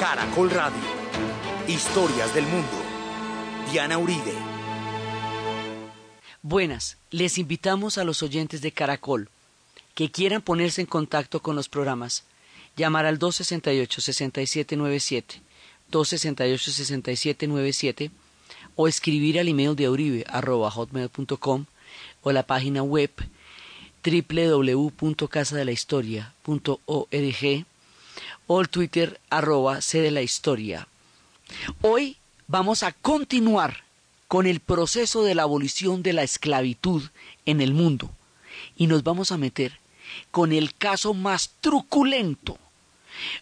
Caracol Radio. Historias del mundo. Diana Uribe. Buenas, les invitamos a los oyentes de Caracol que quieran ponerse en contacto con los programas, llamar al 268-6797, 268-6797 o escribir al email de uribe.hotmail.com o la página web www.casadelahistoria.org o el Twitter arroba C de la historia. Hoy vamos a continuar con el proceso de la abolición de la esclavitud en el mundo y nos vamos a meter con el caso más truculento,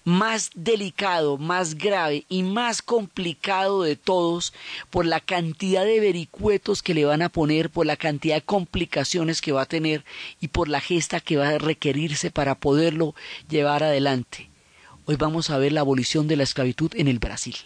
más delicado, más grave y más complicado de todos por la cantidad de vericuetos que le van a poner, por la cantidad de complicaciones que va a tener y por la gesta que va a requerirse para poderlo llevar adelante. Hoy vamos a ver la abolición de la esclavitud en el Brasil.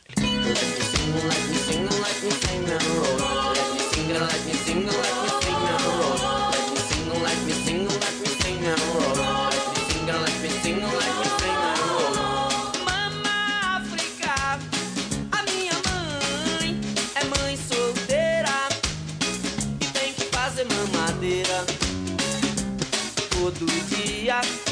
todo.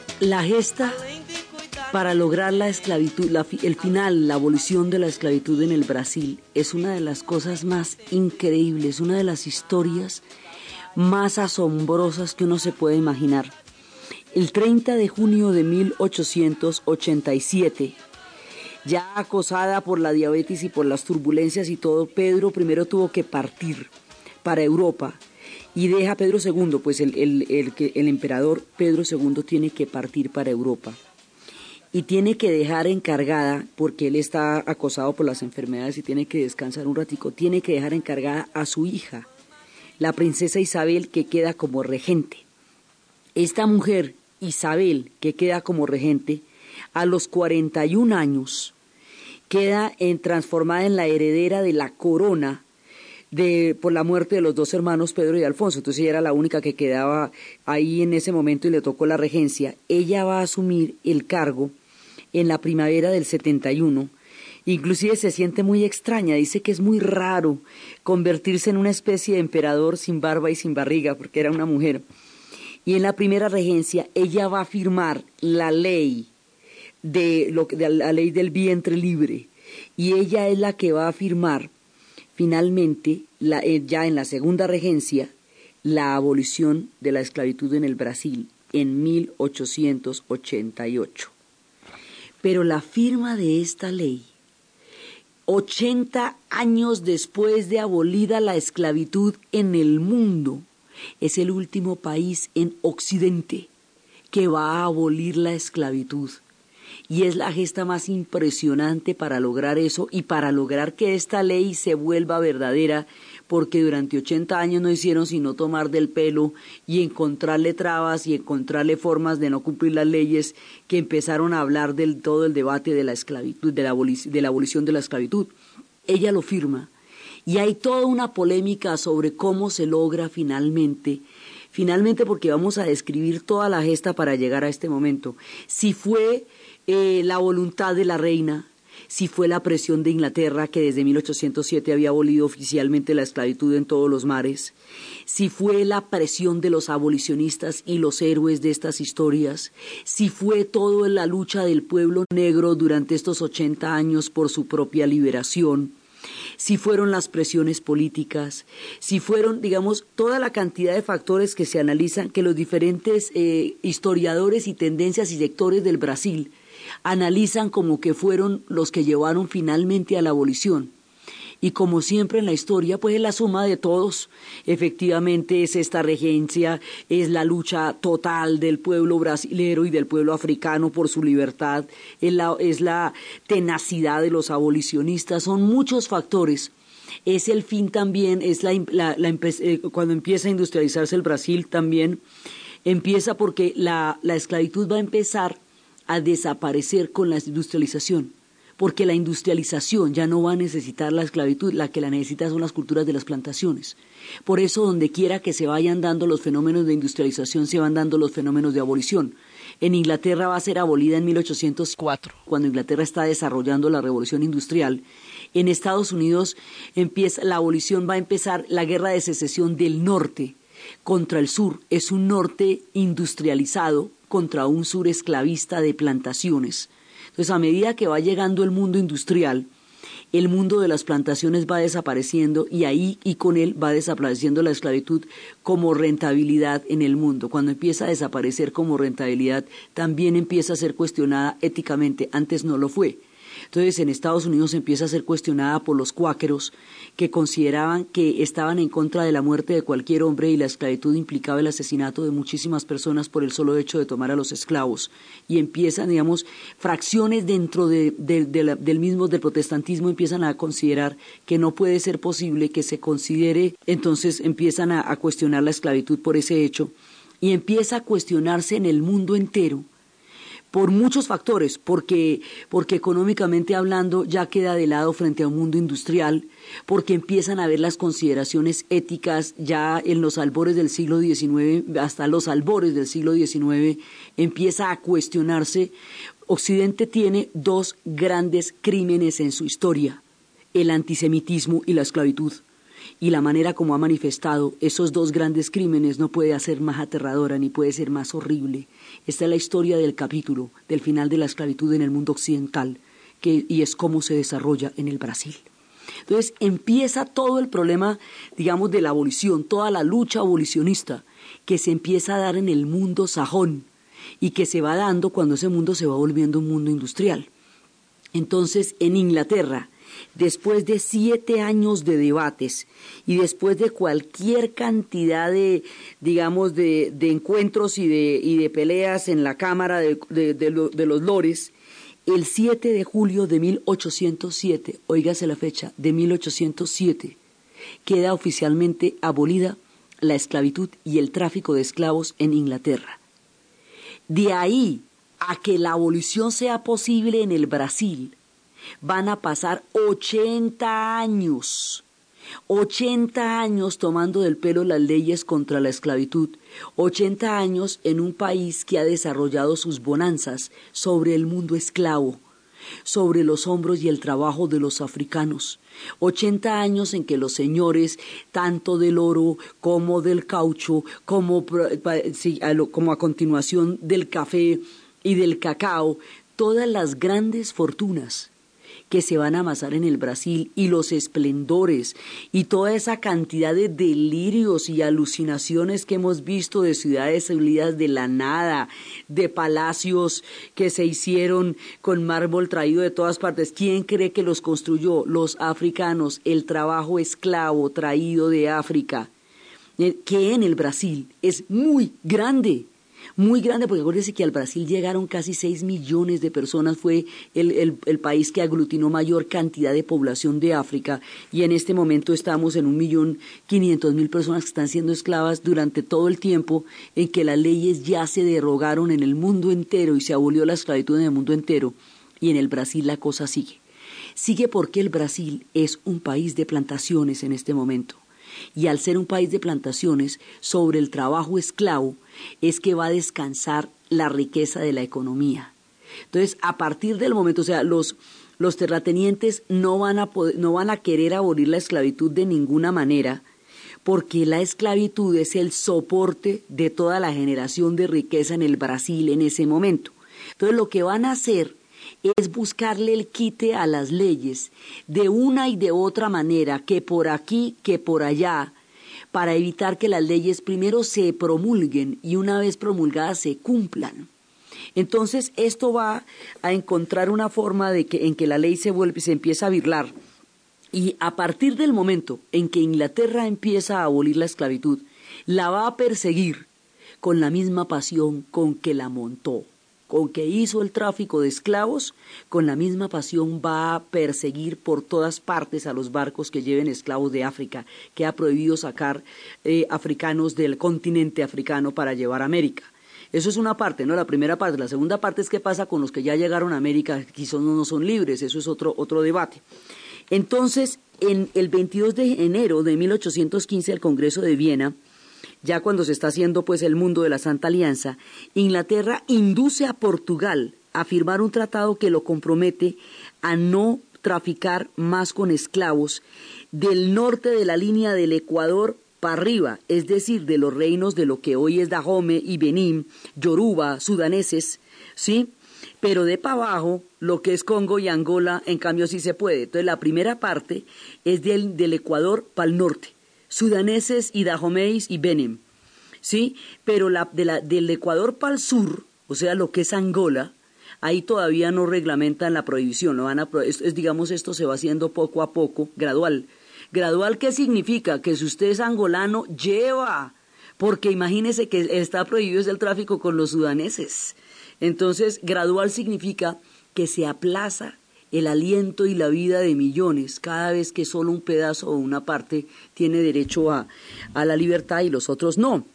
La gesta para lograr la esclavitud, el final, la abolición de la esclavitud en el Brasil, es una de las cosas más increíbles, una de las historias más asombrosas que uno se puede imaginar. El 30 de junio de 1887, ya acosada por la diabetes y por las turbulencias y todo, Pedro primero tuvo que partir para Europa y deja Pedro II, pues el, el, el, emperador Pedro II tiene que partir para Europa y tiene que dejar encargada, porque él está acosado por las enfermedades y tiene que descansar un ratico, tiene que dejar encargada a su hija, la princesa Isabel, que queda como regente. Esta mujer, Isabel, que queda como regente, a los 41 años, queda en, transformada en la heredera de la corona de, por la muerte de los dos hermanos Pedro y Alfonso, entonces ella era la única que quedaba ahí en ese momento y le tocó la regencia, ella va a asumir el cargo en la primavera del 71, inclusive se siente muy extraña, dice que es muy raro convertirse en una especie de emperador sin barba y sin barriga, porque era una mujer. Y en la primera regencia ella va a firmar la ley de, lo, de la ley del vientre libre, y ella es la que va a firmar Finalmente, eh, ya en la segunda regencia, la abolición de la esclavitud en el Brasil en 1888. Pero la firma de esta ley, 80 años después de abolida la esclavitud en el mundo, es el último país en Occidente que va a abolir la esclavitud y es la gesta más impresionante para lograr eso y para lograr que esta ley se vuelva verdadera, porque durante 80 años no hicieron sino tomar del pelo y encontrarle trabas y encontrarle formas de no cumplir las leyes que empezaron a hablar del todo el debate de la esclavitud, de la, de la abolición de la esclavitud. Ella lo firma y hay toda una polémica sobre cómo se logra finalmente finalmente porque vamos a describir toda la gesta para llegar a este momento. Si fue eh, la voluntad de la reina, si fue la presión de Inglaterra, que desde 1807 había abolido oficialmente la esclavitud en todos los mares, si fue la presión de los abolicionistas y los héroes de estas historias, si fue toda la lucha del pueblo negro durante estos 80 años por su propia liberación, si fueron las presiones políticas, si fueron, digamos, toda la cantidad de factores que se analizan, que los diferentes eh, historiadores y tendencias y sectores del Brasil analizan como que fueron los que llevaron finalmente a la abolición. y como siempre en la historia, pues es la suma de todos. Efectivamente es esta regencia, es la lucha total del pueblo brasilero y del pueblo africano por su libertad, es la, es la tenacidad de los abolicionistas, son muchos factores. Es el fin también, es la, eh, cuando empieza a industrializarse el Brasil también, empieza porque la, la esclavitud va a empezar a desaparecer con la industrialización porque la industrialización ya no va a necesitar la esclavitud, la que la necesita son las culturas de las plantaciones. Por eso, donde quiera que se vayan dando los fenómenos de industrialización, se van dando los fenómenos de abolición. En Inglaterra va a ser abolida en 1804, cuando Inglaterra está desarrollando la revolución industrial. En Estados Unidos empieza, la abolición va a empezar la guerra de secesión del norte contra el sur. Es un norte industrializado contra un sur esclavista de plantaciones. Entonces, a medida que va llegando el mundo industrial, el mundo de las plantaciones va desapareciendo y ahí y con él va desapareciendo la esclavitud como rentabilidad en el mundo. Cuando empieza a desaparecer como rentabilidad, también empieza a ser cuestionada éticamente. Antes no lo fue. Entonces en Estados Unidos empieza a ser cuestionada por los cuáqueros que consideraban que estaban en contra de la muerte de cualquier hombre y la esclavitud implicaba el asesinato de muchísimas personas por el solo hecho de tomar a los esclavos. Y empiezan, digamos, fracciones dentro del mismo del protestantismo empiezan a considerar que no puede ser posible que se considere, entonces empiezan a cuestionar la esclavitud por ese hecho y empieza a cuestionarse en el mundo entero por muchos factores, porque, porque económicamente hablando ya queda de lado frente a un mundo industrial, porque empiezan a ver las consideraciones éticas ya en los albores del siglo XIX, hasta los albores del siglo XIX, empieza a cuestionarse. Occidente tiene dos grandes crímenes en su historia, el antisemitismo y la esclavitud y la manera como ha manifestado esos dos grandes crímenes no puede ser más aterradora ni puede ser más horrible. Esta es la historia del capítulo del final de la esclavitud en el mundo occidental que, y es cómo se desarrolla en el Brasil. Entonces empieza todo el problema, digamos, de la abolición, toda la lucha abolicionista que se empieza a dar en el mundo sajón y que se va dando cuando ese mundo se va volviendo un mundo industrial. Entonces, en Inglaterra, después de siete años de debates y después de cualquier cantidad de, digamos, de, encuentros y de, y de, peleas en la Cámara de, los Lores, el 7 de julio de 1807, oígase la fecha, de 1807, queda oficialmente abolida la esclavitud y el tráfico de esclavos en Inglaterra. De ahí a que la abolición sea posible en el Brasil, van a pasar 80 años. 80 años tomando del pelo las leyes contra la esclavitud, 80 años en un país que ha desarrollado sus bonanzas sobre el mundo esclavo, sobre los hombros y el trabajo de los africanos, 80 años en que los señores, tanto del oro como del caucho, como, como a continuación del café y del cacao, todas las grandes fortunas que se van a amasar en el Brasil y los esplendores y toda esa cantidad de delirios y alucinaciones que hemos visto de ciudades salidas de la nada, de palacios que se hicieron con mármol traído de todas partes. ¿Quién cree que los construyó? Los africanos, el trabajo esclavo traído de África, eh, que en el Brasil es muy grande muy grande, porque acuérdense que al Brasil llegaron casi 6 millones de personas, fue el, el, país que aglutinó mayor cantidad de población de África, y en este momento estamos en un millón quinientos mil personas que están siendo esclavas durante todo el tiempo en que las leyes ya se derogaron en el mundo entero y se abolió la esclavitud en el mundo entero, y en el Brasil la cosa sigue. Sigue porque el Brasil es un país de plantaciones en este momento y al ser un país de plantaciones, sobre el trabajo esclavo es que va a descansar la riqueza de la economía. Entonces, a partir del momento, o sea, los, los terratenientes no van, a no van a querer abolir la esclavitud de ninguna manera, porque la esclavitud es el soporte de toda la generación de riqueza en el Brasil en ese momento. Entonces, lo que van a hacer es buscarle el quite a las leyes de una y de otra manera, que por aquí, que por allá, para evitar que las leyes primero se promulguen y una vez promulgadas se cumplan. Entonces esto va a encontrar una forma de que en que la ley se vuelve se empieza a virlar Y a partir del momento en que Inglaterra empieza a abolir la esclavitud, la va a perseguir con la misma pasión con que la montó, con que hizo el tráfico de esclavos, con la misma pasión va a perseguir por todas partes a los barcos que lleven esclavos de África, que ha prohibido sacar eh, africanos del continente africano para llevar a América. Eso es una parte, ¿no? La primera parte. La segunda parte es qué pasa con los que ya llegaron a América, quizás no son libres, eso es otro, otro debate. Entonces, en el 22 de enero de 1815, el Congreso de Viena, ya cuando se está haciendo pues el mundo de la Santa Alianza, Inglaterra induce a Portugal a firmar un tratado que lo compromete a no traficar más con esclavos del norte de la línea del Ecuador para arriba, es decir, de los reinos de lo que hoy es Dahomey y Benín, Yoruba, sudaneses, ¿sí? Pero de para abajo, lo que es Congo y Angola, en cambio sí se puede. Entonces la primera parte es del, del Ecuador para el norte, sudaneses y dahomeis y Benin, ¿sí? Pero la, de la, del Ecuador para el sur, o sea, lo que es Angola, ahí todavía no reglamentan la prohibición, no van a, es, digamos, esto se va haciendo poco a poco, gradual. Gradual, ¿qué significa? Que si usted es angolano, lleva, porque imagínese que está prohibido el tráfico con los sudaneses. Entonces, gradual significa que se aplaza el aliento y la vida de millones cada vez que solo un pedazo o una parte tiene derecho a, a la libertad y los otros no.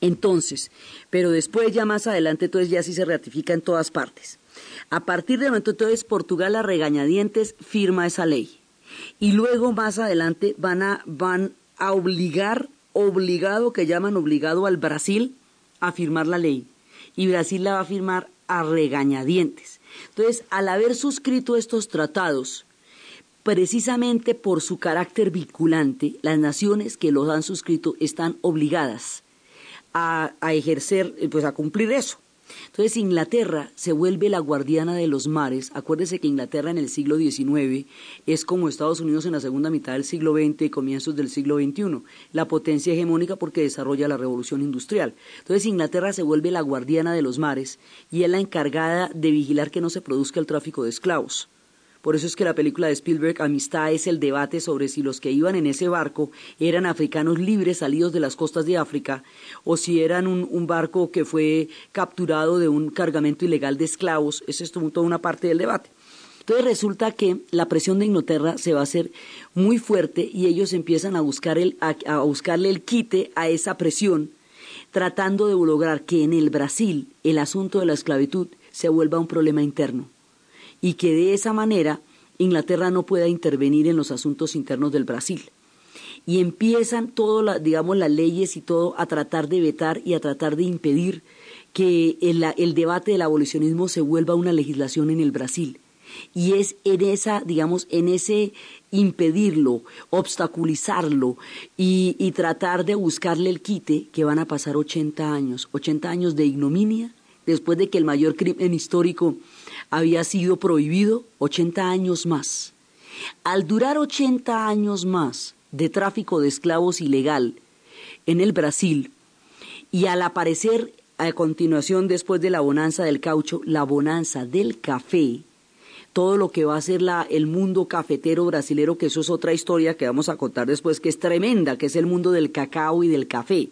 Entonces, pero después ya más adelante entonces ya sí se ratifica en todas partes. A partir de momento entonces Portugal a regañadientes firma esa ley. Y luego más adelante van a, van a obligar, obligado, que llaman obligado al Brasil a firmar la ley. Y Brasil la va a firmar a regañadientes. Entonces, al haber suscrito estos tratados, precisamente por su carácter vinculante, las naciones que los han suscrito están obligadas a, a ejercer, pues a cumplir eso. Entonces Inglaterra se vuelve la guardiana de los mares. Acuérdese que Inglaterra en el siglo XIX es como Estados Unidos en la segunda mitad del siglo XX y comienzos del siglo XXI, la potencia hegemónica porque desarrolla la revolución industrial. Entonces Inglaterra se vuelve la guardiana de los mares y es la encargada de vigilar que no se produzca el tráfico de esclavos. Por eso es que la película de Spielberg, Amistad, es el debate sobre si los que iban en ese barco eran africanos libres salidos de las costas de África o si eran un, barco que fue capturado de un cargamento ilegal de esclavos. Esa es toda una parte del debate. Entonces resulta que la presión de Inglaterra se va a hacer muy fuerte y ellos empiezan a, buscar el, a buscarle el quite a esa presión, tratando de lograr que en el Brasil el asunto de la esclavitud se vuelva un problema interno y que de esa manera Inglaterra no pueda intervenir en los asuntos internos del Brasil. Y empiezan todas, digamos, las leyes y todo a tratar de vetar y a tratar de impedir que el, debate del abolicionismo se vuelva una legislación en el Brasil. Y es en esa, digamos, en ese impedirlo, obstaculizarlo y, y, tratar de buscarle el quite que van a pasar 80 años, 80 años de ignominia, después de que el mayor crimen histórico había sido prohibido 80 años más. Al durar 80 años más de tráfico de esclavos ilegal en el Brasil y al aparecer a continuación después de la bonanza del caucho, la bonanza del café, todo lo que va a ser la, el mundo cafetero brasilero, que eso es otra historia que vamos a contar después, que es tremenda, que es el mundo del cacao y del café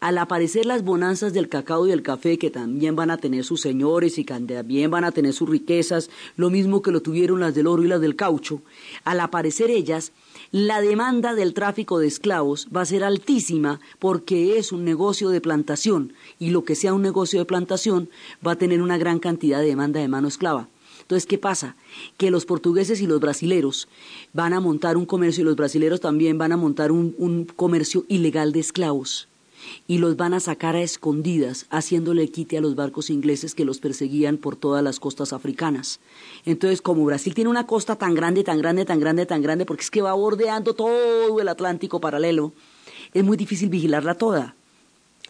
al aparecer las bonanzas del cacao y del café, que también van a tener sus señores y también van a tener sus riquezas, lo mismo que lo tuvieron las del oro y las del caucho, al aparecer ellas, la demanda del tráfico de esclavos va a ser altísima porque es un negocio de plantación y lo que sea un negocio de plantación va a tener una gran cantidad de demanda de mano esclava. Entonces, ¿qué pasa? Que los portugueses y los brasileros van a montar un comercio y los brasileros también van a montar un comercio ilegal de esclavos y los van a sacar a escondidas, haciéndole quite a los barcos ingleses que los perseguían por todas las costas africanas. Entonces, como Brasil tiene una costa tan grande, tan grande, tan grande, tan grande, porque es que va bordeando todo el Atlántico paralelo, es muy difícil vigilarla toda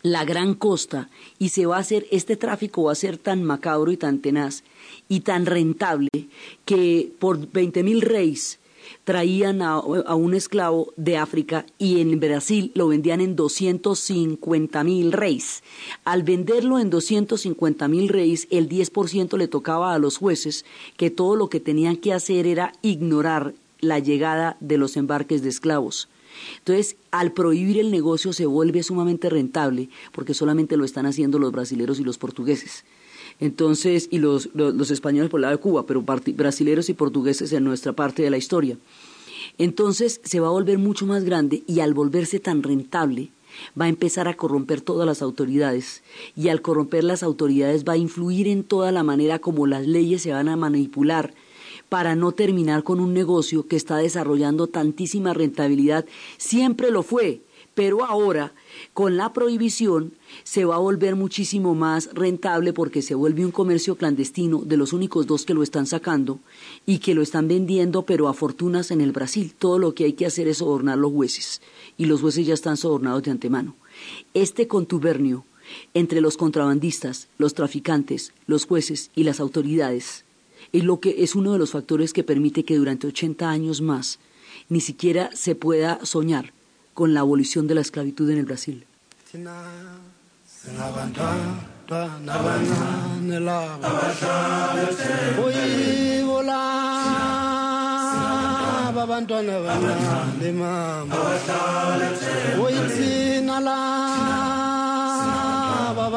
la gran costa y se va a hacer, este tráfico va a ser tan macabro y tan tenaz y tan rentable que por veinte mil reyes traían a, un esclavo de África y en Brasil lo vendían en 250 mil reis. Al venderlo en 250 mil reis, el 10% le tocaba a los jueces que todo lo que tenían que hacer era ignorar la llegada de los embarques de esclavos. Entonces, al prohibir el negocio se vuelve sumamente rentable porque solamente lo están haciendo los brasileros y los portugueses. Entonces, y los, los, españoles por el lado de Cuba, pero brasileros y portugueses en nuestra parte de la historia. Entonces se va a volver mucho más grande y al volverse tan rentable, va a empezar a corromper todas las autoridades y al corromper las autoridades va a influir en toda la manera como las leyes se van a manipular para no terminar con un negocio que está desarrollando tantísima rentabilidad. Siempre lo fue, pero ahora con la prohibición se va a volver muchísimo más rentable porque se vuelve un comercio clandestino de los únicos dos que lo están sacando y que lo están vendiendo pero a fortunas en el Brasil. Todo lo que hay que hacer es sobornar los jueces y los jueces ya están sobornados de antemano. Este contubernio entre los contrabandistas, los traficantes, los jueces y las autoridades es lo que es uno de los factores que permite que durante 80 años más ni siquiera se pueda soñar con la abolición de la esclavitud en el Brasil.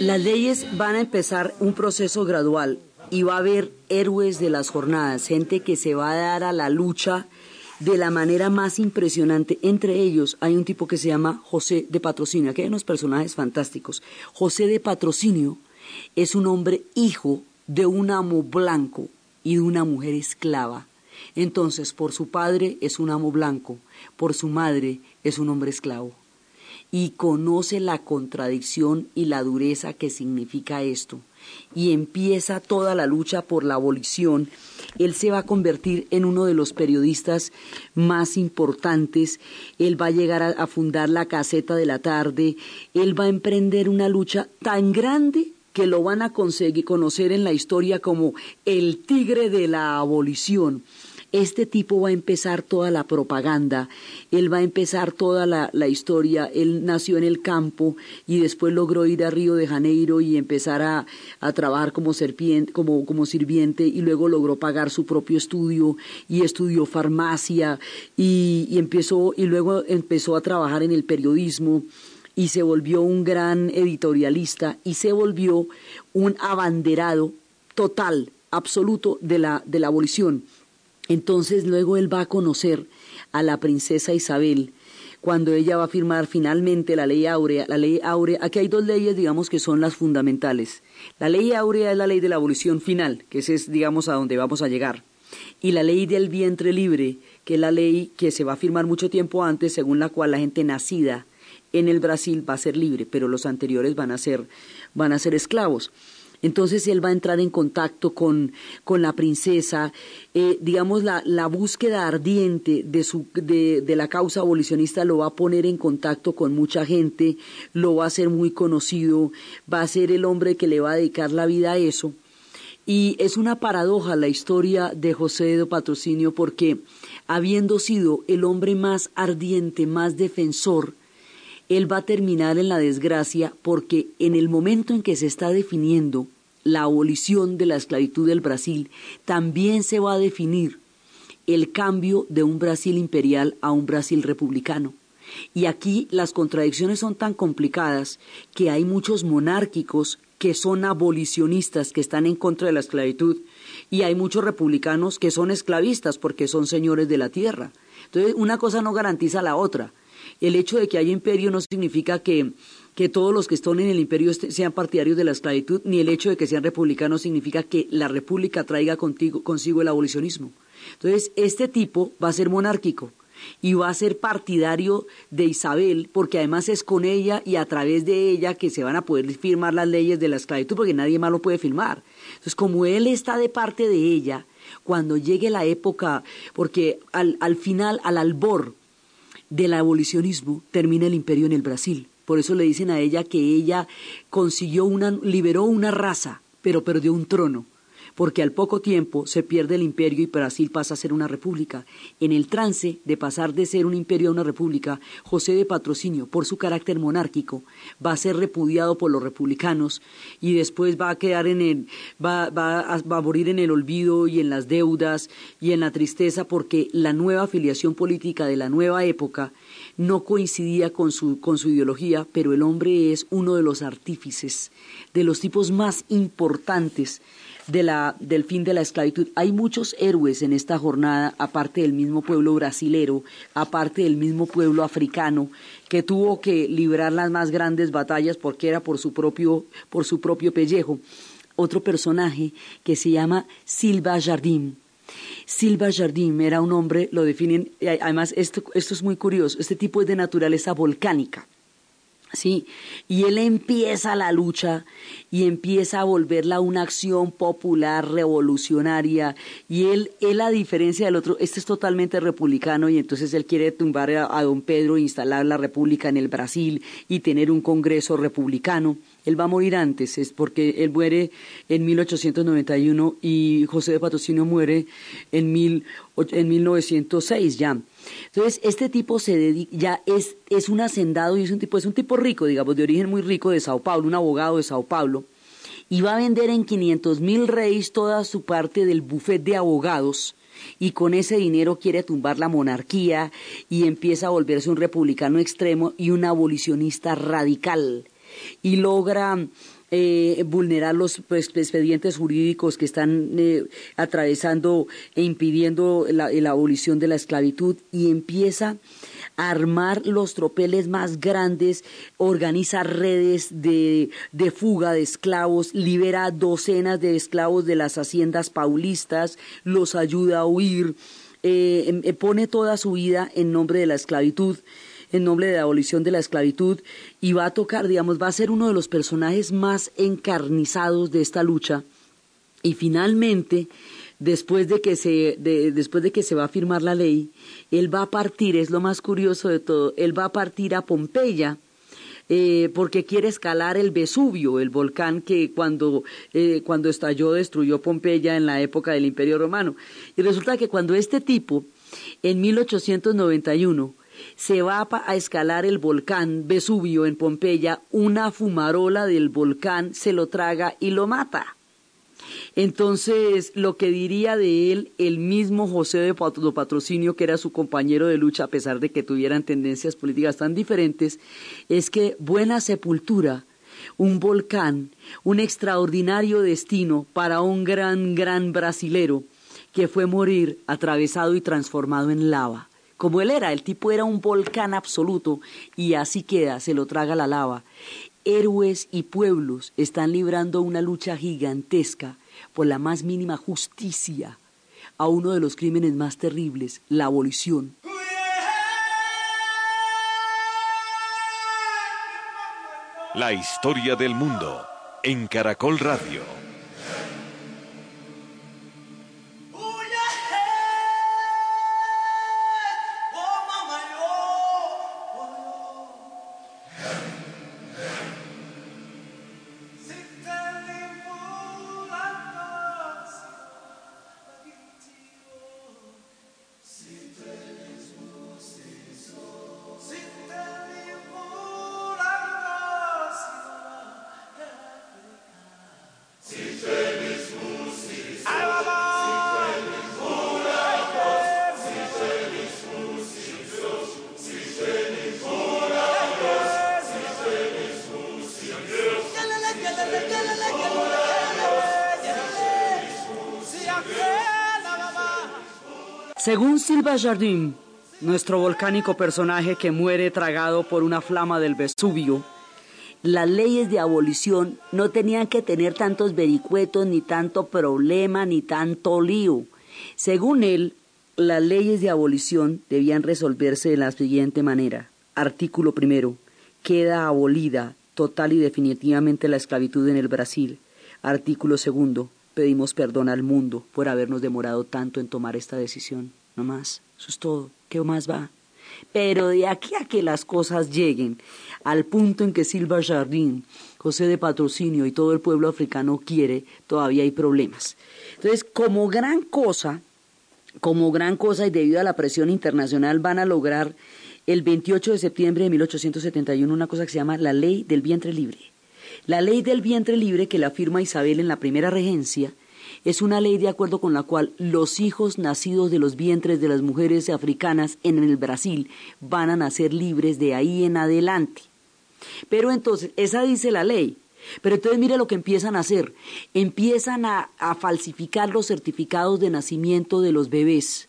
Las leyes van a empezar un proceso gradual y va a haber héroes de las jornadas, gente que se va a dar a la lucha de la manera más impresionante. Entre ellos hay un tipo que se llama José de Patrocinio. Aquí hay unos personajes fantásticos. José de Patrocinio es un hombre hijo de un amo blanco y de una mujer esclava. Entonces, por su padre es un amo blanco, por su madre es un hombre esclavo. Y conoce la contradicción y la dureza que significa esto. Y empieza toda la lucha por la abolición él se va a convertir en uno de los periodistas más importantes, él va a llegar a, fundar la caseta de la tarde, él va a emprender una lucha tan grande que lo van a conseguir conocer en la historia como el tigre de la abolición este tipo va a empezar toda la propaganda, él va a empezar toda la, historia, él nació en el campo y después logró ir a Río de Janeiro y empezar a, trabajar como, como, como sirviente y luego logró pagar su propio estudio y estudió farmacia y, y, empezó, y luego empezó a trabajar en el periodismo y se volvió un gran editorialista y se volvió un abanderado total, absoluto de la, de la abolición. Entonces luego él va a conocer a la princesa Isabel cuando ella va a firmar finalmente la ley áurea. La ley áurea, aquí hay dos leyes, digamos, que son las fundamentales. La ley áurea es la ley de la abolición final, que ese es, digamos, a donde vamos a llegar. Y la ley del vientre libre, que es la ley que se va a firmar mucho tiempo antes, según la cual la gente nacida en el Brasil va a ser libre, pero los anteriores van a ser, van a ser esclavos. Entonces él va a entrar en contacto con, con la princesa, eh, digamos, la, la, búsqueda ardiente de, su, de, de, la causa abolicionista lo va a poner en contacto con mucha gente, lo va a hacer muy conocido, va a ser el hombre que le va a dedicar la vida a eso. Y es una paradoja la historia de José de Patrocinio porque habiendo sido el hombre más ardiente, más defensor, él va a terminar en la desgracia porque en el momento en que se está definiendo la abolición de la esclavitud del Brasil, también se va a definir el cambio de un Brasil imperial a un Brasil republicano. Y aquí las contradicciones son tan complicadas que hay muchos monárquicos que son abolicionistas, que están en contra de la esclavitud, y hay muchos republicanos que son esclavistas porque son señores de la tierra. Entonces, una cosa no garantiza la otra. El hecho de que haya imperio no significa que, que todos los que están en el imperio sean partidarios de la esclavitud, ni el hecho de que sean republicanos significa que la república traiga consigo el abolicionismo. Entonces, este tipo va a ser monárquico, y va a ser partidario de Isabel, porque además es con ella y a través de ella que se van a poder firmar las leyes de la esclavitud, porque nadie más lo puede firmar. Entonces, como él está de parte de ella, cuando llegue la época, porque al, al final, al albor del abolicionismo, termina el imperio en el Brasil. Por eso le dicen a ella que ella consiguió una, liberó una raza, pero perdió un trono porque al poco tiempo se pierde el imperio y Brasil pasa a ser una república. En el trance de pasar de ser un imperio a una república, José de Patrocinio, por su carácter monárquico, va a ser repudiado por los republicanos y después va a quedar en el, va, va, a, morir en el olvido y en las deudas y en la tristeza porque la nueva afiliación política de la nueva época no coincidía con su, con su ideología, pero el hombre es uno de los artífices, de los tipos más importantes de la, del fin de la esclavitud. Hay muchos héroes en esta jornada, aparte del mismo pueblo brasilero, aparte del mismo pueblo africano, que tuvo que librar las más grandes batallas porque era por su propio, por su propio pellejo. Otro personaje que se llama Silva Jardim. Silva Jardim era un hombre, lo definen, además esto, esto es muy curioso, este tipo es de naturaleza volcánica. ¿Sí? Y él empieza la lucha y empieza a volverla una acción popular, revolucionaria, y él, él a diferencia del otro, este es totalmente republicano y entonces él quiere tumbar a, don Pedro e instalar la república en el Brasil y tener un congreso republicano. Él va a morir antes, es porque él muere en 1891 y José de Patrocinio muere en, mil, en 1906 ya. Entonces, este tipo se dedica, ya es, es un hacendado y es un tipo, es un tipo rico, digamos, de origen muy rico de Sao Paulo, un abogado de Sao Paulo, y va a vender en 500 mil reyes toda su parte del buffet de abogados, y con ese dinero quiere tumbar la monarquía y empieza a volverse un republicano extremo y un abolicionista radical. Y logra eh, vulnerar los pues, expedientes jurídicos que están eh, atravesando e impidiendo la, abolición de la esclavitud y empieza a armar los tropeles más grandes, organiza redes de, de fuga de esclavos, libera docenas de esclavos de las haciendas paulistas, los ayuda a huir, eh, pone toda su vida en nombre de la esclavitud en nombre de la abolición de la esclavitud y va a tocar, digamos, va a ser uno de los personajes más encarnizados de esta lucha. Y finalmente, después de que se, de, después de que se va a firmar la ley, él va a partir, es lo más curioso de todo, él va a partir a Pompeya, eh, porque quiere escalar el Vesubio, el volcán que cuando, eh, cuando estalló destruyó Pompeya en la época del Imperio Romano. Y resulta que cuando este tipo, en 1891, se va a escalar el volcán Vesubio en Pompeya, una fumarola del volcán se lo traga y lo mata. Entonces, lo que diría de él el mismo José de Patrocinio, que era su compañero de lucha, a pesar de que tuvieran tendencias políticas tan diferentes, es que buena sepultura, un volcán, un extraordinario destino para un gran, gran brasilero que fue morir atravesado y transformado en lava como él era, el tipo era un volcán absoluto y así queda, se lo traga la lava. Héroes y pueblos están librando una lucha gigantesca por la más mínima justicia a uno de los crímenes más terribles, la abolición. La historia del mundo en Caracol Radio. Según Silva Jardim, nuestro volcánico personaje que muere tragado por una flama del Vesubio, las leyes de abolición no tenían que tener tantos vericuetos, ni tanto problema, ni tanto lío. Según él, las leyes de abolición debían resolverse de la siguiente manera. Artículo primero. Queda abolida total y definitivamente la esclavitud en el Brasil. Artículo segundo. Pedimos perdón al mundo por habernos demorado tanto en tomar esta decisión. No más. Eso es todo. ¿Qué más va? Pero de aquí a que las cosas lleguen al punto en que Silva Jardín, José de Patrocinio y todo el pueblo africano quiere, todavía hay problemas. Entonces, como gran cosa, como gran cosa y debido a la presión internacional van a lograr el 28 de septiembre de 1871 una cosa que se llama la ley del vientre libre. La ley del vientre libre que la firma Isabel en la primera regencia es una ley de acuerdo con la cual los hijos nacidos de los vientres de las mujeres africanas en el Brasil van a nacer libres de ahí en adelante. Pero entonces, esa dice la ley. Pero entonces mire lo que empiezan a hacer. Empiezan a, falsificar los certificados de nacimiento de los bebés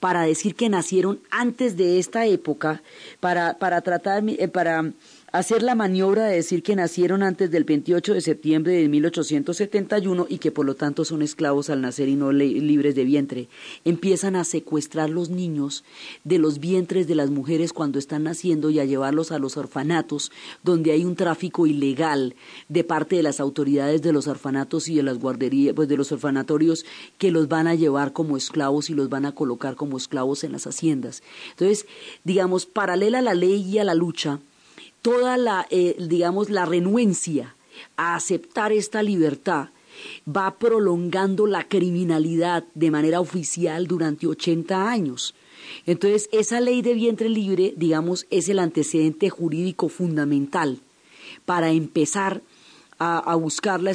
para decir que nacieron antes de esta época, para, para tratar, eh, para hacer la maniobra de decir que nacieron antes del 28 de septiembre de 1871 y que por lo tanto son esclavos al nacer y no libres de vientre. Empiezan a secuestrar los niños de los vientres de las mujeres cuando están naciendo y a llevarlos a los orfanatos, donde hay un tráfico ilegal de parte de las autoridades de los orfanatos y de las guarderías, pues de los orfanatorios que los van a llevar como esclavos y los van a colocar como esclavos en las haciendas. Entonces, digamos, paralela a la ley y a la lucha, toda la, eh, digamos, la renuencia a aceptar esta libertad va prolongando la criminalidad de manera oficial durante 80 años. Entonces, esa ley de vientre libre, digamos, es el antecedente jurídico fundamental para empezar buscar la,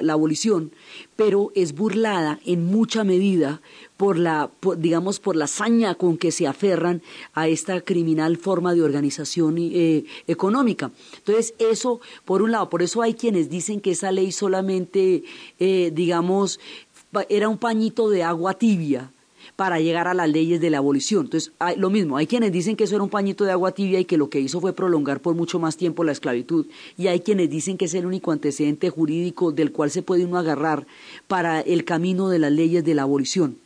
la, abolición, pero es burlada en mucha medida por la, digamos, por la hazaña con que se aferran a esta criminal forma de organización eh, económica. Entonces, eso, por un lado, por eso hay quienes dicen que esa ley solamente, eh, digamos, era un pañito de agua tibia para llegar a las leyes de la abolición. Entonces, hay, lo mismo, hay quienes dicen que eso era un pañito de agua tibia y que lo que hizo fue prolongar por mucho más tiempo la esclavitud, y hay quienes dicen que es el único antecedente jurídico del cual se puede uno agarrar para el camino de las leyes de la abolición.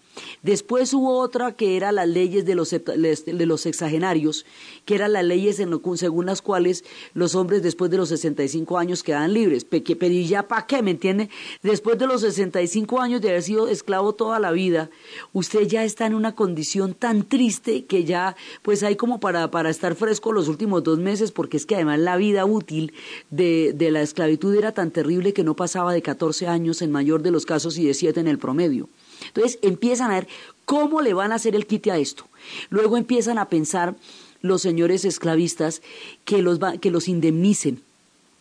Después hubo otra que era las leyes de los, de los sexagenarios, que eran las leyes según las cuales los hombres después de los 65 años quedaban libres. Pero ¿y ya para qué? ¿Me entiende? Después de los 65 años de haber sido esclavo toda la vida, usted ya está en una condición tan triste que ya, pues hay como para, para estar fresco los últimos dos meses, porque es que además la vida útil de, de la esclavitud era tan terrible que no pasaba de 14 años en mayor de los casos y de 7 en el promedio. Entonces empiezan a ver cómo le van a hacer el quite a esto. Luego empiezan a pensar los señores esclavistas que los, que los indemnicen.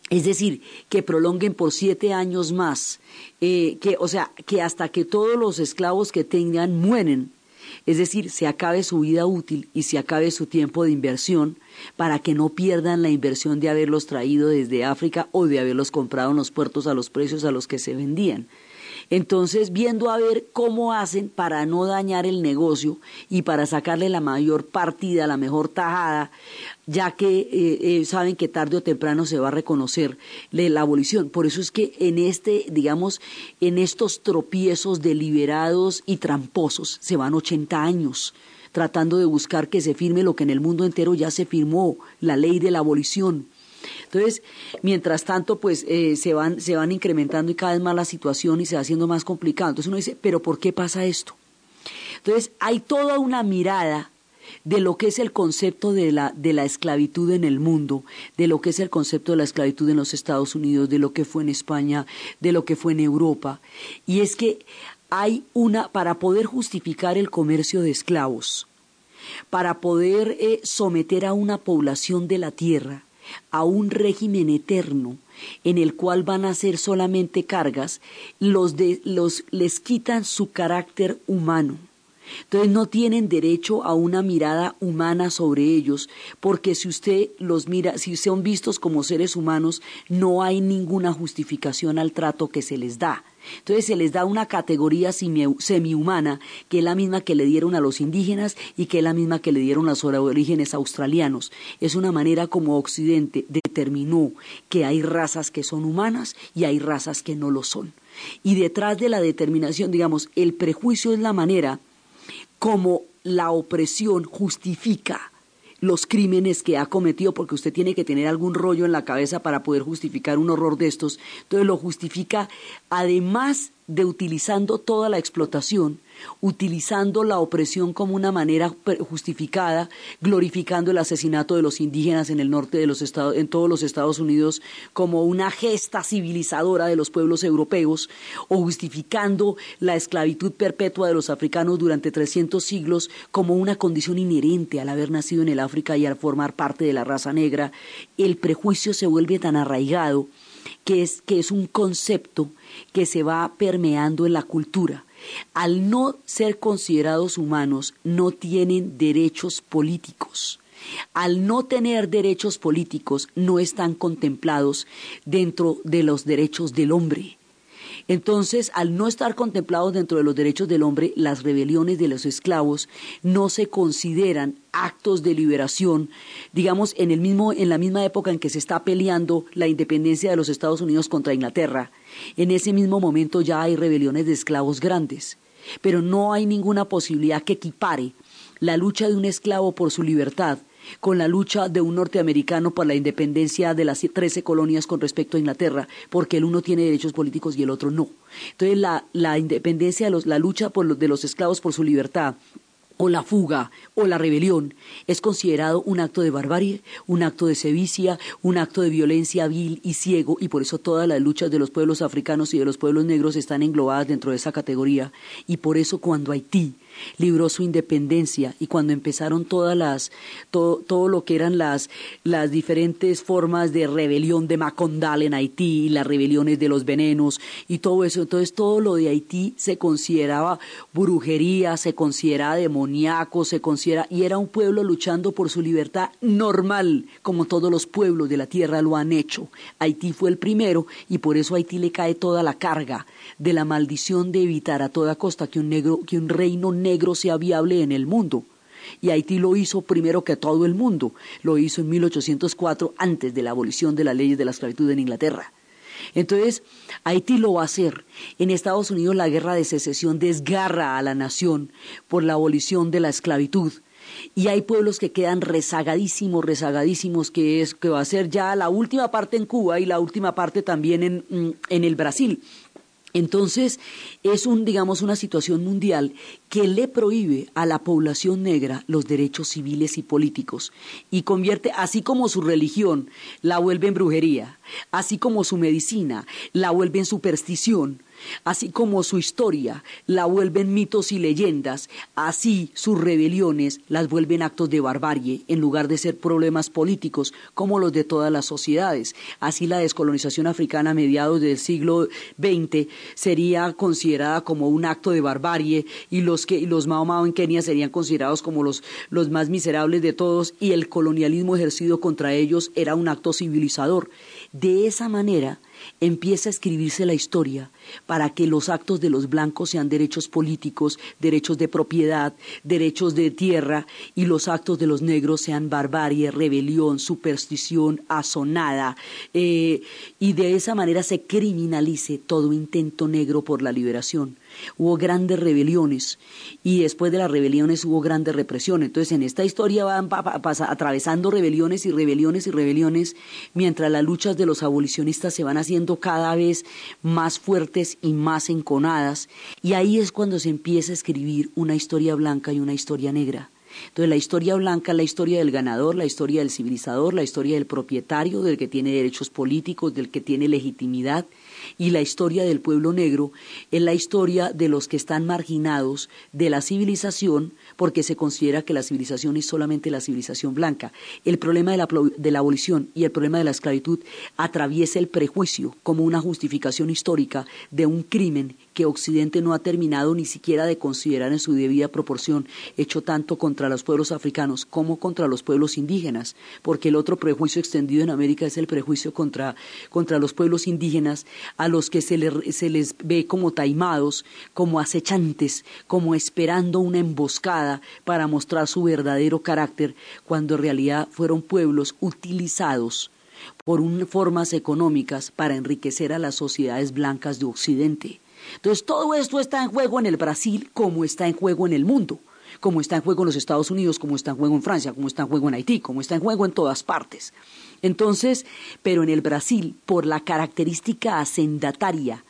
Es decir, que prolonguen por siete años más, eh, que, o sea, que hasta que todos los esclavos que tengan mueren, es decir, se acabe su vida útil y se acabe su tiempo de inversión para que no pierdan la inversión de haberlos traído desde África o de haberlos comprado en los puertos a los precios a los que se vendían. Entonces, viendo a ver cómo hacen para no dañar el negocio y para sacarle la mayor partida, la mejor tajada, ya que eh, eh, saben que tarde o temprano se va a reconocer la abolición. Por eso es que en este, digamos, en estos tropiezos deliberados y tramposos se van 80 años tratando de buscar que se firme lo que en el mundo entero ya se firmó, la ley de la abolición. Entonces, mientras tanto, pues eh, se, van, se van incrementando y cada vez más la situación y se va haciendo más complicado. Entonces uno dice, pero ¿por qué pasa esto? Entonces, hay toda una mirada de lo que es el concepto de la, de la esclavitud en el mundo, de lo que es el concepto de la esclavitud en los Estados Unidos, de lo que fue en España, de lo que fue en Europa. Y es que hay una, para poder justificar el comercio de esclavos, para poder eh, someter a una población de la tierra, a un régimen eterno en el cual van a ser solamente cargas, los, de, los les quitan su carácter humano. Entonces no tienen derecho a una mirada humana sobre ellos, porque si usted los mira, si son vistos como seres humanos, no hay ninguna justificación al trato que se les da. Entonces se les da una categoría semihumana que es la misma que le dieron a los indígenas y que es la misma que le dieron a los orígenes australianos. Es una manera como Occidente determinó que hay razas que son humanas y hay razas que no lo son. Y detrás de la determinación, digamos, el prejuicio es la manera como la opresión justifica los crímenes que ha cometido, porque usted tiene que tener algún rollo en la cabeza para poder justificar un horror de estos. Entonces lo justifica además de utilizando toda la explotación, utilizando la opresión como una manera justificada, glorificando el asesinato de los indígenas en el norte de los estados, en todos los Estados Unidos como una gesta civilizadora de los pueblos europeos, o justificando la esclavitud perpetua de los africanos durante 300 siglos como una condición inherente al haber nacido en el África y al formar parte de la raza negra, el prejuicio se vuelve tan arraigado que es, que es un concepto que se va permeando en la cultura al no ser considerados humanos, no tienen derechos políticos. Al no tener derechos políticos, no están contemplados dentro de los derechos del hombre. Entonces, al no estar contemplados dentro de los derechos del hombre, las rebeliones de los esclavos no se consideran actos de liberación, digamos, en, el mismo, en la misma época en que se está peleando la independencia de los Estados Unidos contra Inglaterra. En ese mismo momento ya hay rebeliones de esclavos grandes, pero no hay ninguna posibilidad que equipare la lucha de un esclavo por su libertad con la lucha de un norteamericano por la independencia de las trece colonias con respecto a Inglaterra, porque el uno tiene derechos políticos y el otro no. Entonces la, la independencia, la lucha por de los esclavos por su libertad o la fuga o la rebelión es considerado un acto de barbarie, un acto de sevicia, un acto de violencia vil y ciego y por eso todas las luchas de los pueblos africanos y de los pueblos negros están englobadas dentro de esa categoría y por eso cuando Haití libró su independencia y cuando empezaron todas las todo, todo lo que eran las las diferentes formas de rebelión de Macondal en Haití, las rebeliones de los venenos y todo eso, entonces todo lo de Haití se consideraba brujería, se consideraba demoníaco, se considera y era un pueblo luchando por su libertad normal, como todos los pueblos de la tierra lo han hecho. Haití fue el primero y por eso Haití le cae toda la carga de la maldición de evitar a toda costa que un negro que un reino negro sea viable en el mundo. Y Haití lo hizo primero que todo el mundo. Lo hizo en 1804, antes de la abolición de las leyes de la esclavitud en Inglaterra. Entonces, Haití lo va a hacer. En Estados Unidos la guerra de secesión desgarra a la nación por la abolición de la esclavitud. Y hay pueblos que quedan rezagadísimos, rezagadísimos, que, es, que va a ser ya la última parte en Cuba y la última parte también en, mm, en el Brasil. Entonces, es un, digamos, una situación mundial que le prohíbe a la población negra los derechos civiles y políticos y convierte, así como su religión la vuelve en brujería, así como su medicina la vuelve en superstición, Así como su historia la vuelven mitos y leyendas, así sus rebeliones las vuelven actos de barbarie en lugar de ser problemas políticos como los de todas las sociedades. Así la descolonización africana a mediados del siglo XX sería considerada como un acto de barbarie y los que los Mao Mao en Kenia serían considerados como los, los más miserables de todos y el colonialismo ejercido contra ellos era un acto civilizador. De esa manera, empieza a escribirse la historia para que los actos de los blancos sean derechos políticos, derechos de propiedad, derechos de tierra, y los actos de los negros sean barbarie, rebelión, superstición, asonada, eh, y de esa manera se criminalice todo intento negro por la liberación hubo grandes rebeliones y después de las rebeliones hubo grandes represiones. Entonces en esta historia van atravesando rebeliones y rebeliones y rebeliones mientras las luchas de los abolicionistas se van haciendo cada vez más fuertes y más enconadas y ahí es cuando se empieza a escribir una historia blanca y una historia negra. Entonces la historia blanca es la historia del ganador, la historia del civilizador, la historia del propietario, del que tiene derechos políticos, del que tiene legitimidad y la historia del pueblo negro es la historia de los que están marginados de la civilización porque se considera que la civilización es solamente la civilización blanca. El problema de la, de la abolición y el problema de la esclavitud atraviesa el prejuicio como una justificación histórica de un crimen que Occidente no ha terminado ni siquiera de considerar en su debida proporción, hecho tanto contra los pueblos africanos como contra los pueblos indígenas, porque el otro prejuicio extendido en América es el prejuicio contra, contra los pueblos indígenas, a los que se, se les ve como taimados, como acechantes, como esperando una emboscada para mostrar su verdadero carácter, cuando en realidad fueron pueblos utilizados por formas económicas para enriquecer a las sociedades blancas de Occidente. Entonces todo esto está en juego en el Brasil como está en juego en el mundo. como está en juego en los Estados Unidos, como está en juego en Francia, como está en juego en Haití, como está en juego en todas partes. Entonces, pero en el Brasil, por la característica hacendataria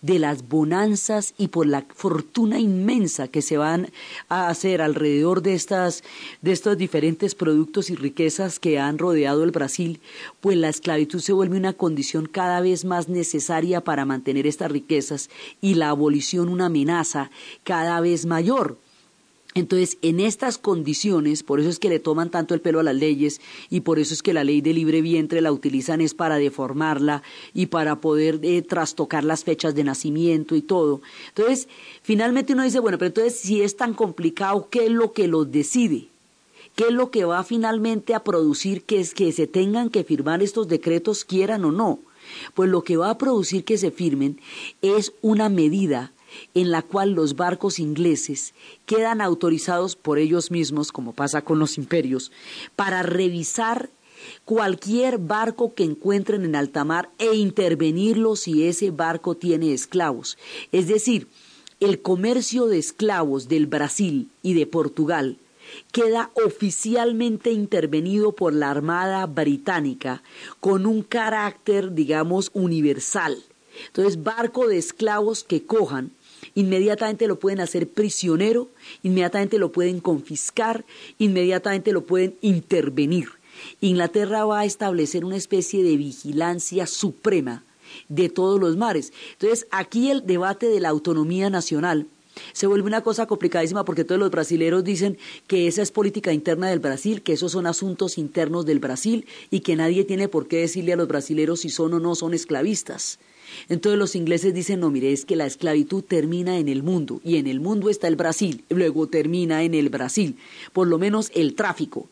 de las bonanzas y por la fortuna inmensa que se van a hacer alrededor de estas de estos diferentes productos y riquezas que han rodeado el Brasil, pues la esclavitud se vuelve una condición cada vez más necesaria para mantener estas riquezas y la abolición una amenaza cada vez mayor. Entonces, en estas condiciones, por eso es que le toman tanto el pelo a las leyes y por eso es que la ley de libre vientre la utilizan es para deformarla y para poder eh, trastocar las fechas de nacimiento y todo. Entonces, finalmente uno dice, bueno, pero entonces si es tan complicado, ¿qué es lo que los decide? ¿Qué es lo que va finalmente a producir que, es, que se tengan que firmar estos decretos, quieran o no? Pues lo que va a producir que se firmen es una medida en la cual los barcos ingleses quedan autorizados por ellos mismos, como pasa con los imperios, para revisar cualquier barco que encuentren en alta mar e intervenirlo si ese barco tiene esclavos. Es decir, el comercio de esclavos del Brasil y de Portugal queda oficialmente intervenido por la Armada Británica con un carácter, digamos, universal. Entonces, barco de esclavos que cojan inmediatamente lo pueden hacer prisionero, inmediatamente lo pueden confiscar, inmediatamente lo pueden intervenir. Inglaterra va a establecer una especie de vigilancia suprema de todos los mares. Entonces, aquí el debate de la autonomía nacional se vuelve una cosa complicadísima porque todos los brasileros dicen que esa es política interna del Brasil, que esos son asuntos internos del Brasil y que nadie tiene por qué decirle a los brasileros si son o no son esclavistas. Entonces los ingleses dicen, no, mire, es que la esclavitud termina en el mundo y en el mundo está el Brasil, luego termina en el Brasil, por lo menos el tráfico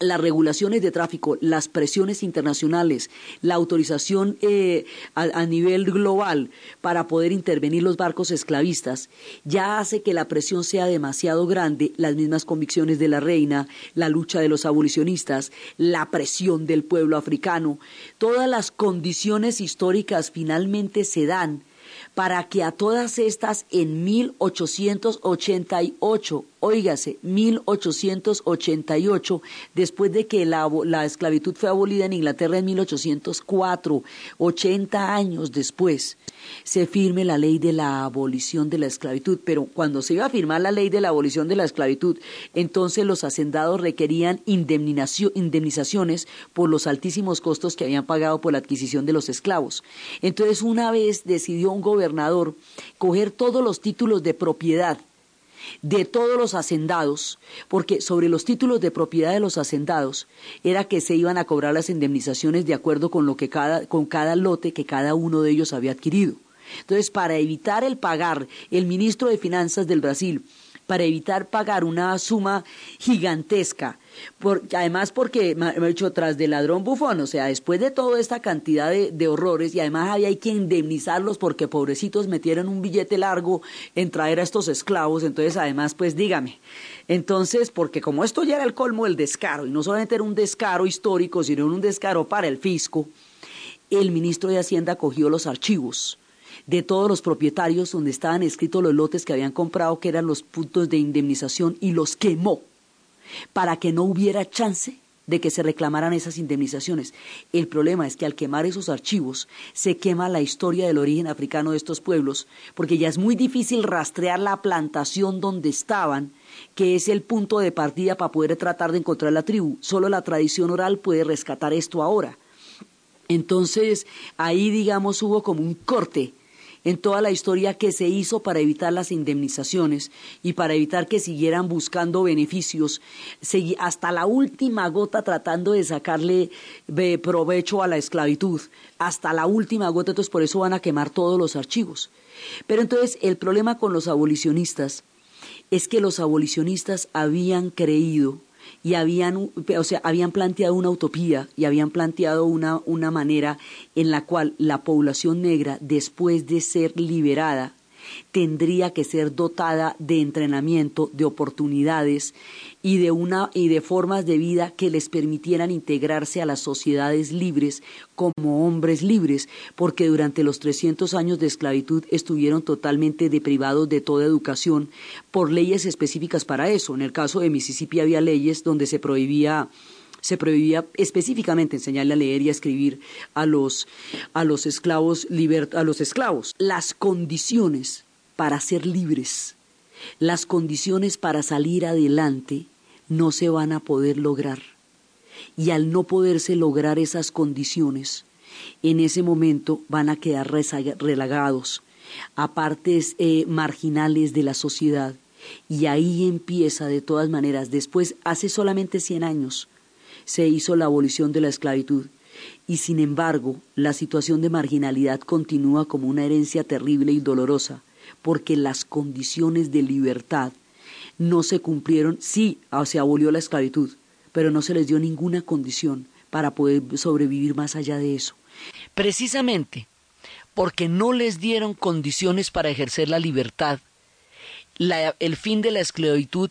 las regulaciones de tráfico, las presiones internacionales, la autorización eh, a, nivel global para poder intervenir los barcos esclavistas, ya hace que la presión sea demasiado grande, las mismas convicciones de la reina, la lucha de los abolicionistas, la presión del pueblo africano, todas las condiciones históricas finalmente se dan para que a todas estas en 1888 Óigase, 1888, después de que la, la, esclavitud fue abolida en Inglaterra en 1804, 80 años después, se firme la ley de la abolición de la esclavitud. Pero cuando se iba a firmar la ley de la abolición de la esclavitud, entonces los hacendados requerían indemnizaciones por los altísimos costos que habían pagado por la adquisición de los esclavos. Entonces, una vez decidió un gobernador coger todos los títulos de propiedad de todos los hacendados, porque sobre los títulos de propiedad de los hacendados era que se iban a cobrar las indemnizaciones de acuerdo con lo que cada, con cada lote que cada uno de ellos había adquirido. Entonces, para evitar el pagar, el ministro de Finanzas del Brasil para evitar pagar una suma gigantesca. Además porque, me he dicho, tras del ladrón bufón, o sea, después de toda esta cantidad de, horrores, y además había que indemnizarlos porque pobrecitos metieron un billete largo en traer a estos esclavos, entonces además, pues dígame. Entonces, porque como esto ya era el colmo del descaro, y no solamente era un descaro histórico, sino un descaro para el fisco, el ministro de Hacienda cogió los archivos de todos los propietarios donde estaban escritos los lotes que habían comprado, que eran los puntos de indemnización, y los quemó para que no hubiera chance de que se reclamaran esas indemnizaciones. El problema es que al quemar esos archivos se quema la historia del origen africano de estos pueblos, porque ya es muy difícil rastrear la plantación donde estaban, que es el punto de partida para poder tratar de encontrar la tribu. Solo la tradición oral puede rescatar esto ahora. Entonces, ahí, digamos, hubo como un corte en toda la historia que se hizo para evitar las indemnizaciones y para evitar que siguieran buscando beneficios, hasta la última gota tratando de sacarle provecho a la esclavitud, hasta la última gota, entonces por eso van a quemar todos los archivos. Pero entonces el problema con los abolicionistas es que los abolicionistas habían creído y habían, o sea, habían planteado una utopía y habían planteado una, una manera en la cual la población negra, después de ser liberada, tendría que ser dotada de entrenamiento, de oportunidades y de una y de formas de vida que les permitieran integrarse a las sociedades libres como hombres libres, porque durante los 300 años de esclavitud estuvieron totalmente deprivados de toda educación por leyes específicas para eso. En el caso de Mississippi había leyes donde se prohibía se prohibía específicamente enseñarle a leer y a escribir a los, a los esclavos a los esclavos. Las condiciones para ser libres, las condiciones para salir adelante no se van a poder lograr. Y al no poderse lograr esas condiciones, en ese momento van a quedar relagados a partes eh, marginales de la sociedad. Y ahí empieza de todas maneras, después, hace solamente 100 años, se hizo la abolición de la esclavitud. Y sin embargo, la situación de marginalidad continúa como una herencia terrible y dolorosa, porque las condiciones de libertad no se cumplieron, sí, ah, se abolió la esclavitud, pero no se les dio ninguna condición para poder sobrevivir más allá de eso. Precisamente porque no les dieron condiciones para ejercer la libertad, el fin de la esclavitud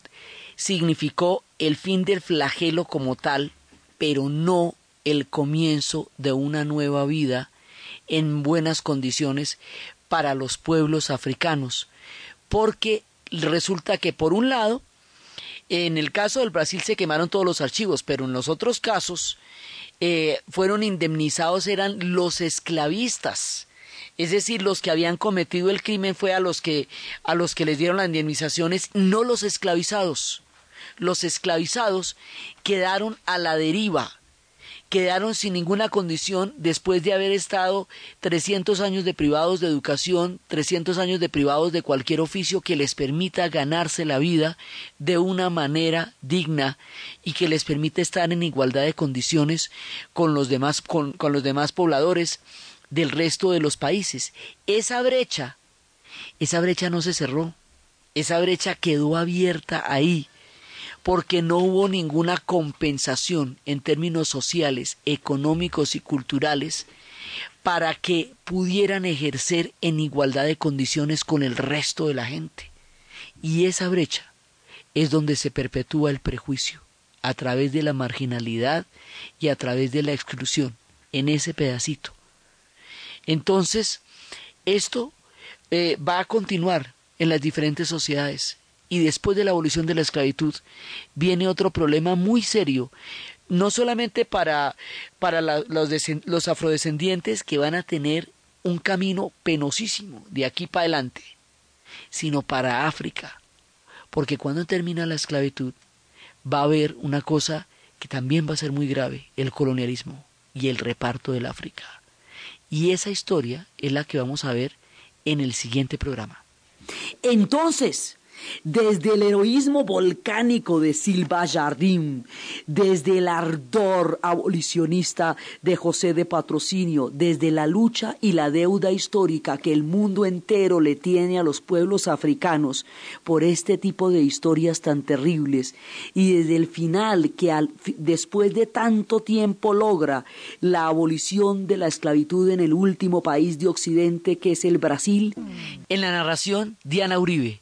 significó el fin del flagelo como tal, pero no el comienzo de una nueva vida en buenas condiciones para los pueblos africanos, porque resulta que por un lado, en el caso del Brasil se quemaron todos los archivos, pero en los otros casos eh, fueron indemnizados eran los esclavistas. Es decir, los que habían cometido el crimen fue a los que a los que les dieron las indemnizaciones, no los esclavizados. Los esclavizados quedaron a la deriva quedaron sin ninguna condición después de haber estado 300 años de privados de educación, 300 años de privados de cualquier oficio que les permita ganarse la vida de una manera digna y que les permita estar en igualdad de condiciones con los demás, con, con los demás pobladores del resto de los países. Esa brecha, esa brecha no se cerró, esa brecha quedó abierta ahí porque no hubo ninguna compensación en términos sociales, económicos y culturales para que pudieran ejercer en igualdad de condiciones con el resto de la gente. Y esa brecha es donde se perpetúa el prejuicio, a través de la marginalidad y a través de la exclusión, en ese pedacito. Entonces, esto eh, va a continuar en las diferentes sociedades y después de la abolición de la esclavitud viene otro problema muy serio, no solamente para, para los, los afrodescendientes que van a tener un camino penosísimo de aquí para adelante, sino para África, porque cuando termina la esclavitud va a haber una cosa que también va a ser muy grave, el colonialismo y el reparto del África. Y esa historia es la que vamos a ver en el siguiente programa. Entonces, desde el heroísmo volcánico de Silva Jardín, desde el ardor abolicionista de José de Patrocinio, desde la lucha y la deuda histórica que el mundo entero le tiene a los pueblos africanos por este tipo de historias tan terribles, y desde el final que después de tanto tiempo logra la abolición de la esclavitud en el último país de Occidente que es el Brasil. En la narración, Diana Uribe.